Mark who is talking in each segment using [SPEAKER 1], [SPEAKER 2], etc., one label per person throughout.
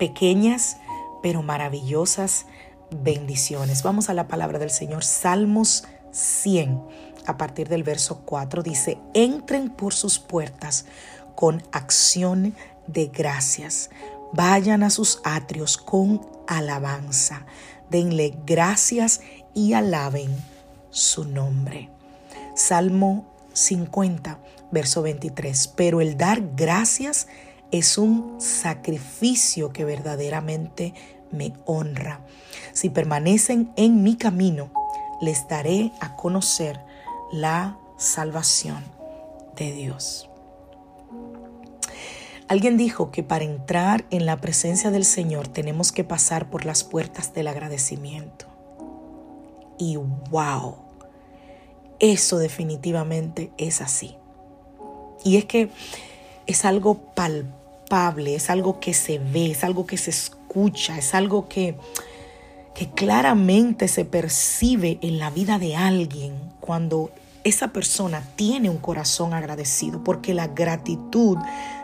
[SPEAKER 1] Pequeñas pero maravillosas bendiciones. Vamos a la palabra del Señor. Salmos 100, a partir del verso 4, dice, entren por sus puertas con acción de gracias. Vayan a sus atrios con alabanza. Denle gracias y alaben su nombre. Salmo 50, verso 23. Pero el dar gracias es un sacrificio que verdaderamente me honra. Si permanecen en mi camino, les daré a conocer la salvación de Dios. Alguien dijo que para entrar en la presencia del Señor tenemos que pasar por las puertas del agradecimiento. Y wow, eso definitivamente es así. Y es que es algo palpable, es algo que se ve, es algo que se escucha, es algo que, que claramente se percibe en la vida de alguien cuando esa persona tiene un corazón agradecido, porque la gratitud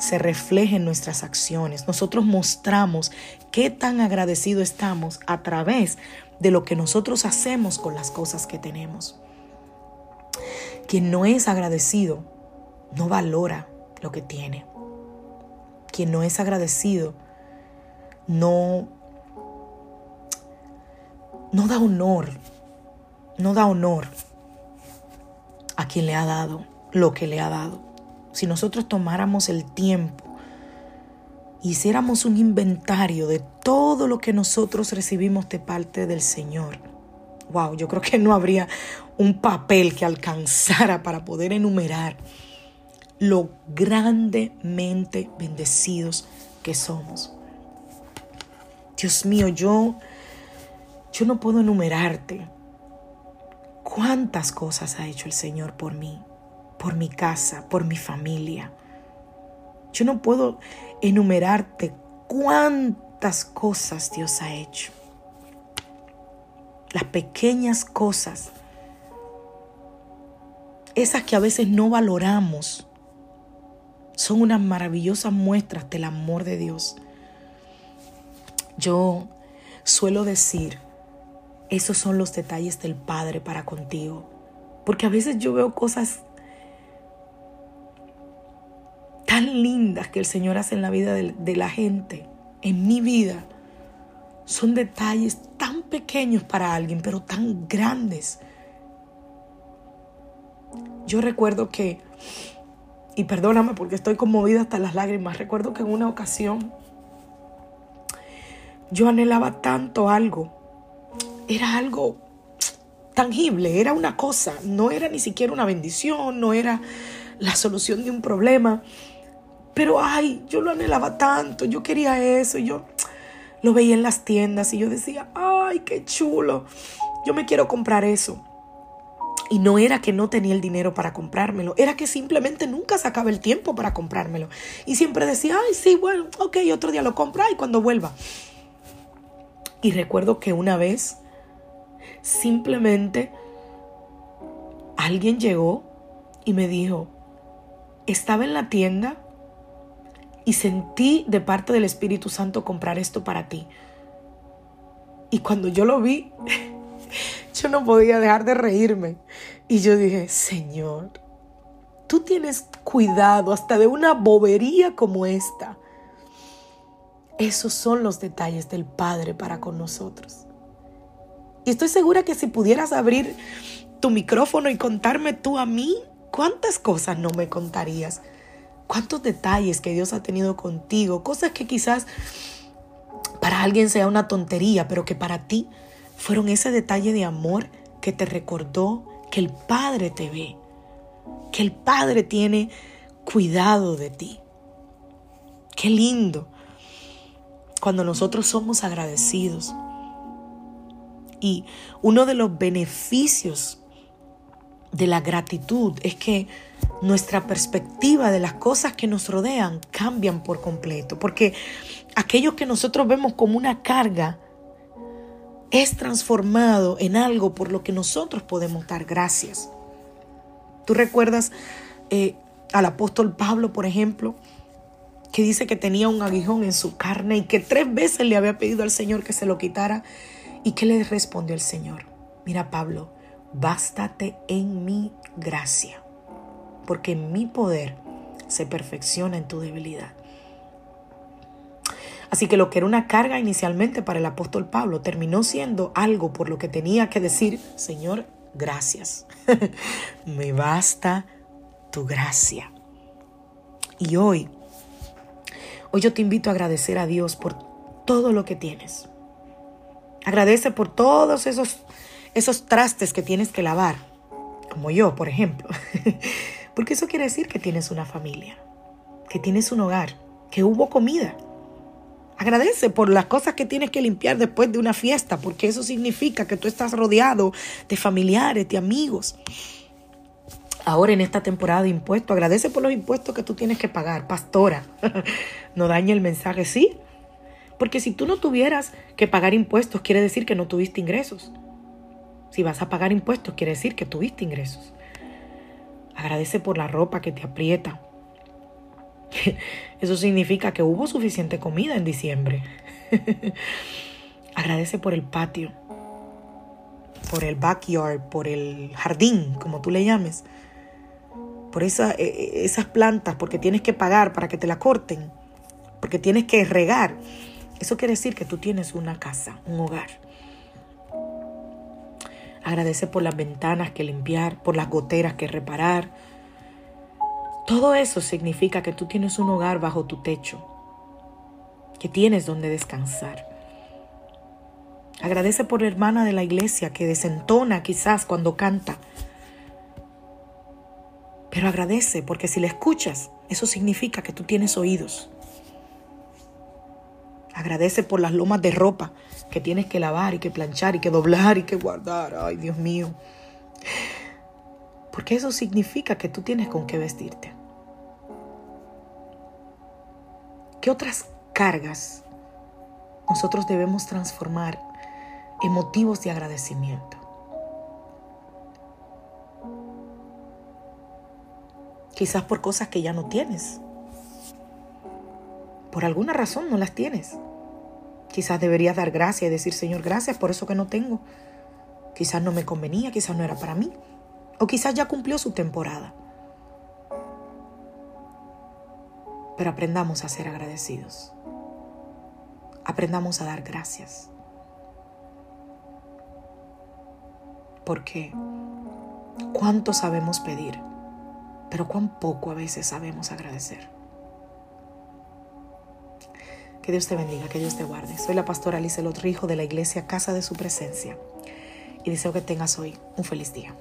[SPEAKER 1] se refleja en nuestras acciones. Nosotros mostramos qué tan agradecido estamos a través de lo que nosotros hacemos con las cosas que tenemos. Quien no es agradecido no valora lo que tiene. Quien no es agradecido no no da honor, no da honor a quien le ha dado lo que le ha dado. Si nosotros tomáramos el tiempo, hiciéramos un inventario de todo lo que nosotros recibimos de parte del Señor, wow, yo creo que no habría un papel que alcanzara para poder enumerar lo grandemente bendecidos que somos. Dios mío, yo yo no puedo enumerarte cuántas cosas ha hecho el Señor por mí, por mi casa, por mi familia. Yo no puedo enumerarte cuántas cosas Dios ha hecho. Las pequeñas cosas, esas que a veces no valoramos, son unas maravillosas muestras del amor de Dios. Yo suelo decir esos son los detalles del Padre para contigo. Porque a veces yo veo cosas tan lindas que el Señor hace en la vida de, la gente, en mi vida. Son detalles tan pequeños para alguien, pero tan grandes. Yo recuerdo que, y perdóname porque estoy conmovida hasta las lágrimas, recuerdo que en una ocasión yo anhelaba tanto algo era algo tangible, era una cosa, no era ni siquiera una bendición, no era la solución de un problema. Pero ay, yo lo anhelaba tanto, yo quería eso, yo lo veía en las tiendas y yo decía, ay, qué chulo, yo me quiero comprar eso. Y no era que no tenía el dinero para comprármelo, era que simplemente nunca sacaba el tiempo para comprármelo. Y siempre decía, ay, sí, bueno, ok, otro día lo compra y cuando vuelva. Y recuerdo que una vez Simplemente alguien llegó y me dijo, estaba en la tienda y sentí de parte del Espíritu Santo comprar esto para ti. Y cuando yo lo vi, yo no podía dejar de reírme. Y yo dije, Señor, tú tienes cuidado hasta de una bobería como esta. Esos son los detalles del Padre para con nosotros. Y estoy segura que si pudieras abrir tu micrófono y contarme tú a mí, ¿cuántas cosas no me contarías? ¿Cuántos detalles que Dios ha tenido contigo? Cosas que quizás para alguien sea una tontería, pero que para ti fueron ese detalle de amor que te recordó que el Padre te ve, que el Padre tiene cuidado de ti. Qué lindo cuando nosotros somos agradecidos. Y uno de los beneficios de la gratitud es que nuestra perspectiva de las cosas que nos rodean cambian por completo, porque aquello que nosotros vemos como una carga es transformado en algo por lo que nosotros podemos dar gracias. ¿Tú recuerdas eh, al apóstol Pablo, por ejemplo, que dice que tenía un aguijón en su carne y que tres veces le había pedido al Señor que se lo quitara? ¿Y qué le respondió el Señor? Mira, Pablo, bástate en mi gracia, porque mi poder se perfecciona en tu debilidad. Así que lo que era una carga inicialmente para el apóstol Pablo terminó siendo algo por lo que tenía que decir, Señor, gracias. Me basta tu gracia. Y hoy, hoy yo te invito a agradecer a Dios por todo lo que tienes. Agradece por todos esos, esos trastes que tienes que lavar, como yo, por ejemplo. Porque eso quiere decir que tienes una familia, que tienes un hogar, que hubo comida Agradece por las cosas que tienes que limpiar después de una fiesta, porque eso significa que tú estás rodeado de familiares, de amigos. Ahora en esta temporada de impuestos, agradece por los impuestos que tú tienes que pagar, pastora. no dañe el mensaje, sí. Porque si tú no tuvieras que pagar impuestos, quiere decir que no tuviste ingresos. Si vas a pagar impuestos, quiere decir que tuviste ingresos. Agradece por la ropa que te aprieta, Eso significa que hubo suficiente comida en diciembre. Agradece por el patio, por el backyard, por el jardín, como tú le llames. Por e, e, esas plantas, porque tienes que pagar para que te la corten, porque tienes que regar. Eso quiere decir que tú tienes una casa, un hogar. Agradece por las ventanas que limpiar, por las goteras que reparar, todo eso significa que tú tienes un hogar bajo tu techo, que tienes donde descansar. Agradece por la hermana de la iglesia que desentona quizás cuando canta. Pero agradece porque si la escuchas, eso significa que tú tienes oídos. Agradece por las lomas de ropa que tienes que lavar y que planchar y que doblar y que guardar. Ay, Dios mío. Porque eso significa que tú tienes con qué vestirte. ¿Qué otras cargas nosotros debemos transformar en motivos de agradecimiento? Quizás por cosas que ya no tienes. Por alguna razón no las tienes. Quizás deberías dar gracias y decir, Señor, gracias por eso que no tengo. Quizás no me convenía, quizás no era para mí. O quizás ya cumplió su temporada. Pero aprendamos a ser agradecidos. Aprendamos a dar gracias. Porque cuánto sabemos pedir, pero cuán poco a veces sabemos agradecer. Que Dios te bendiga, que Dios te guarde. Soy la pastora Alice Lotrijo de la iglesia Casa de Su Presencia y deseo que tengas hoy un feliz día.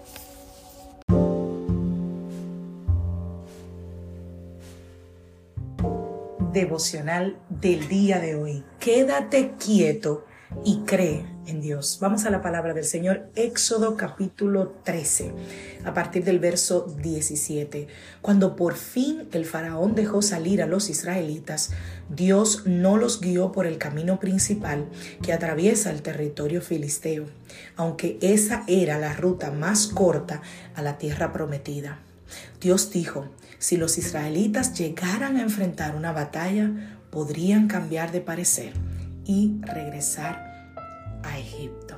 [SPEAKER 1] Devocional del día de hoy. Quédate quieto y cree en Dios. Vamos a la palabra del Señor, Éxodo capítulo 13, a partir del verso 17. Cuando por fin el faraón dejó salir a los israelitas, Dios no los guió por el camino principal que atraviesa el territorio filisteo, aunque esa era la ruta más corta a la tierra prometida. Dios dijo, si los israelitas llegaran a enfrentar una batalla, podrían cambiar de parecer y regresar a Egipto.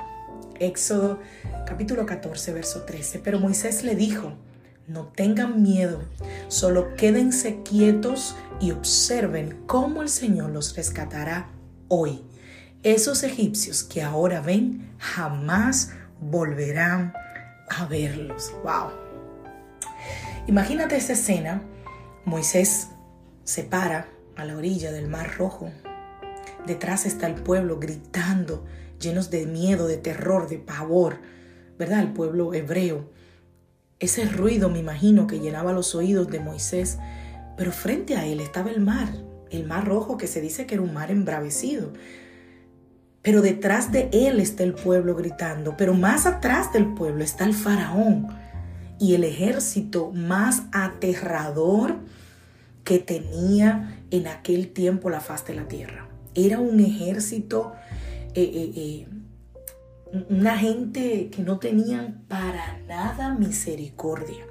[SPEAKER 1] Éxodo capítulo 14, verso 13. Pero Moisés le dijo, No tengan miedo, solo quédense quietos y observen cómo el Señor los rescatará hoy. Esos egipcios que ahora ven jamás volverán a verlos. Wow. Imagínate esa escena. Moisés se para a la orilla del Mar Rojo. Detrás está el pueblo gritando, llenos de miedo, de terror, de pavor, ¿verdad? El pueblo hebreo. Ese ruido, me imagino, que llenaba los oídos de Moisés, pero frente a él estaba el mar, el mar rojo que se dice que era un mar embravecido. Pero detrás de él está el pueblo gritando, pero más atrás del pueblo está el faraón y el ejército más aterrador que tenía en aquel tiempo la faz de la tierra. Era un ejército, eh, eh, eh, una gente que no tenían para nada misericordia.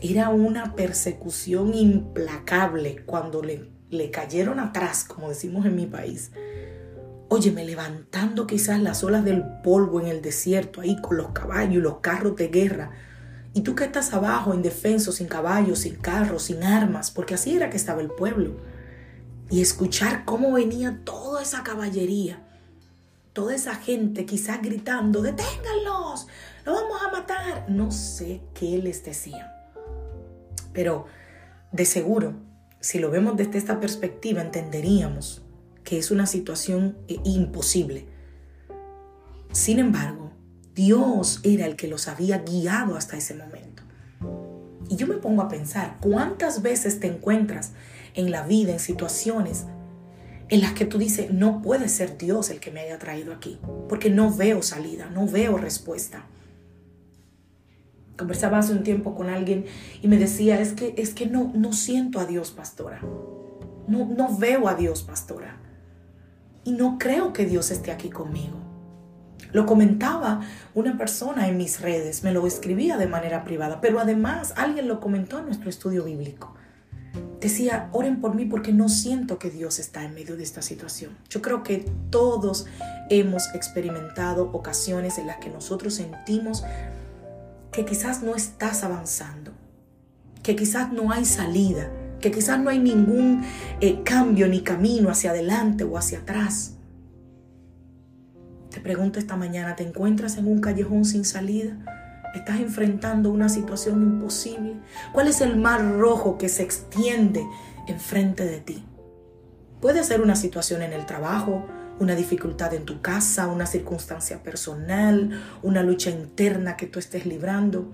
[SPEAKER 1] Era una persecución implacable cuando le, le cayeron atrás, como decimos en mi país. Óyeme, levantando quizás las olas del polvo en el desierto, ahí con los caballos y los carros de guerra, y tú que estás abajo, indefenso, sin caballos, sin carros, sin armas, porque así era que estaba el pueblo. Y escuchar cómo venía toda esa caballería, toda esa gente quizás gritando, deténganlos, lo vamos a matar. No sé qué les decían. Pero de seguro, si lo vemos desde esta perspectiva, entenderíamos que es una situación eh, imposible. Sin embargo, Dios era el que los había guiado hasta ese momento. Y yo me pongo a pensar, ¿cuántas veces te encuentras en la vida, en situaciones en las que tú dices, no puede ser Dios el que me haya traído aquí, porque no veo salida, no veo respuesta? Conversaba hace un tiempo con alguien y me decía, es que, es que no, no siento a Dios, pastora. No, no veo a Dios, pastora. Y no creo que Dios esté aquí conmigo. Lo comentaba una persona en mis redes, me lo escribía de manera privada, pero además alguien lo comentó en nuestro estudio bíblico. Decía, oren por mí porque no siento que Dios está en medio de esta situación. Yo creo que todos hemos experimentado ocasiones en las que nosotros sentimos que quizás no estás avanzando, que quizás no hay salida, que quizás no hay ningún eh, cambio ni camino hacia adelante o hacia atrás. Pregunto esta mañana, ¿te encuentras en un callejón sin salida? ¿Estás enfrentando una situación imposible? ¿Cuál es el mar rojo que se extiende enfrente de ti? Puede ser una situación en el trabajo, una dificultad en tu casa, una circunstancia personal, una lucha interna que tú estés librando.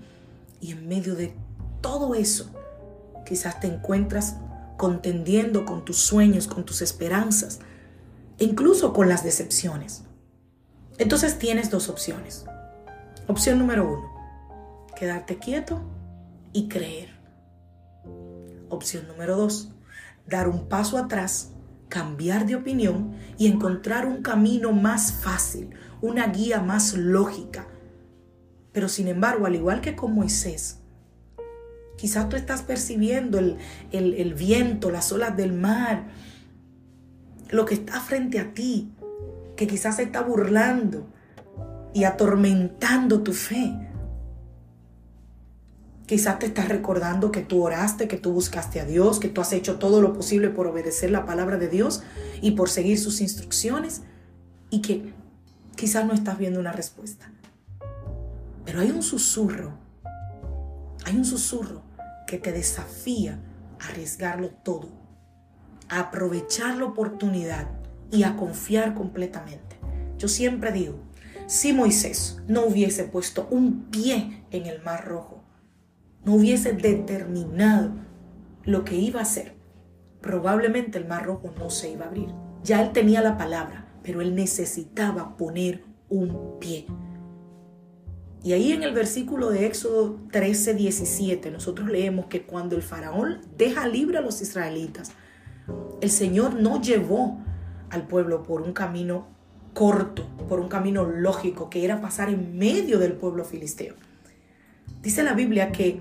[SPEAKER 1] Y en medio de todo eso, quizás te encuentras contendiendo con tus sueños, con tus esperanzas, e incluso con las decepciones. Entonces tienes dos opciones. Opción número uno, quedarte quieto y creer. Opción número dos, dar un paso atrás, cambiar de opinión y encontrar un camino más fácil, una guía más lógica. Pero sin embargo, al igual que con Moisés, quizás tú estás percibiendo el, el viento, las olas del mar, lo que está frente a ti, que quizás se está burlando y atormentando tu fe. Quizás te estás recordando que tú oraste, que tú buscaste a Dios, que tú has hecho todo lo posible por obedecer la palabra de Dios y por seguir sus instrucciones y que quizás no estás viendo una respuesta. Pero hay un susurro, hay un susurro que te desafía a arriesgarlo todo, a aprovechar la oportunidad y a confiar completamente. Yo siempre digo, si Moisés no hubiese puesto un pie en el mar rojo, no hubiese determinado lo que iba a hacer, probablemente el mar rojo no se iba a abrir. Ya él tenía la palabra, pero él necesitaba poner un pie. Y ahí en el versículo de Éxodo 13, 17, nosotros leemos que cuando el faraón deja libre a los israelitas, el Señor no llevó al pueblo por un camino corto, por un camino lógico, que era pasar en medio del pueblo filisteo. Dice la Biblia que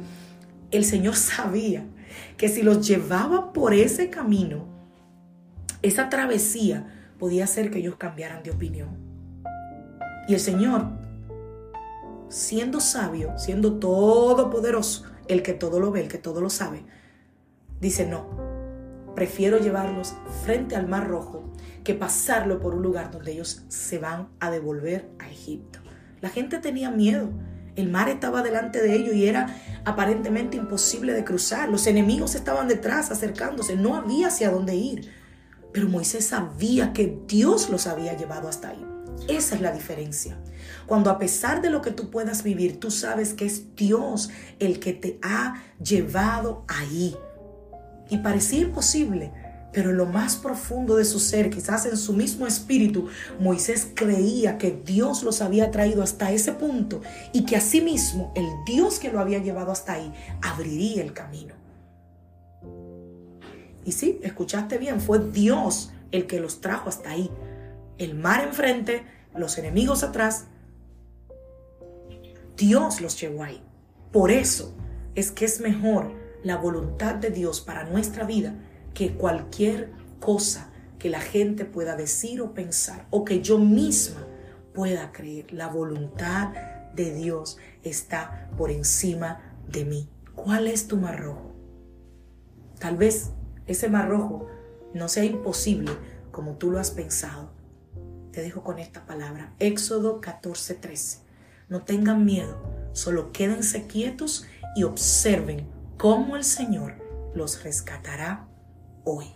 [SPEAKER 1] el Señor sabía que si los llevaba por ese camino, esa travesía podía hacer que ellos cambiaran de opinión. Y el Señor, siendo sabio, siendo todopoderoso, el que todo lo ve, el que todo lo sabe, dice, no, prefiero llevarlos frente al Mar Rojo que pasarlo por un lugar donde ellos se van a devolver a Egipto. La gente tenía miedo. El mar estaba delante de ellos y era aparentemente imposible de cruzar. Los enemigos estaban detrás, acercándose. No había hacia dónde ir. Pero Moisés sabía que Dios los había llevado hasta ahí. Esa es la diferencia. Cuando a pesar de lo que tú puedas vivir, tú sabes que es Dios el que te ha llevado ahí. Y parecía imposible, pero en lo más profundo de su ser, quizás en su mismo espíritu, Moisés creía que Dios los había traído hasta ese punto y que asimismo el Dios que lo había llevado hasta ahí abriría el camino. Y sí, escuchaste bien, fue Dios el que los trajo hasta ahí. El mar enfrente, los enemigos atrás. Dios los llevó ahí. Por eso es que es mejor la voluntad de Dios para nuestra vida que cualquier cosa que la gente pueda decir o pensar o que yo misma pueda creer. La voluntad de Dios está por encima de mí. ¿Cuál es tu mar rojo? Tal vez ese mar rojo no sea imposible como tú lo has pensado. Te dejo con esta palabra. Éxodo 14:13. No tengan miedo, solo quédense quietos y observen cómo el Señor los rescatará hoy.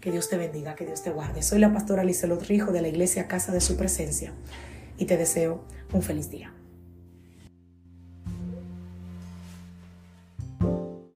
[SPEAKER 1] Que Dios te bendiga, que Dios te guarde. Soy la pastora Lizelot Rijo de la iglesia Casa de Su Presencia y te deseo un feliz día.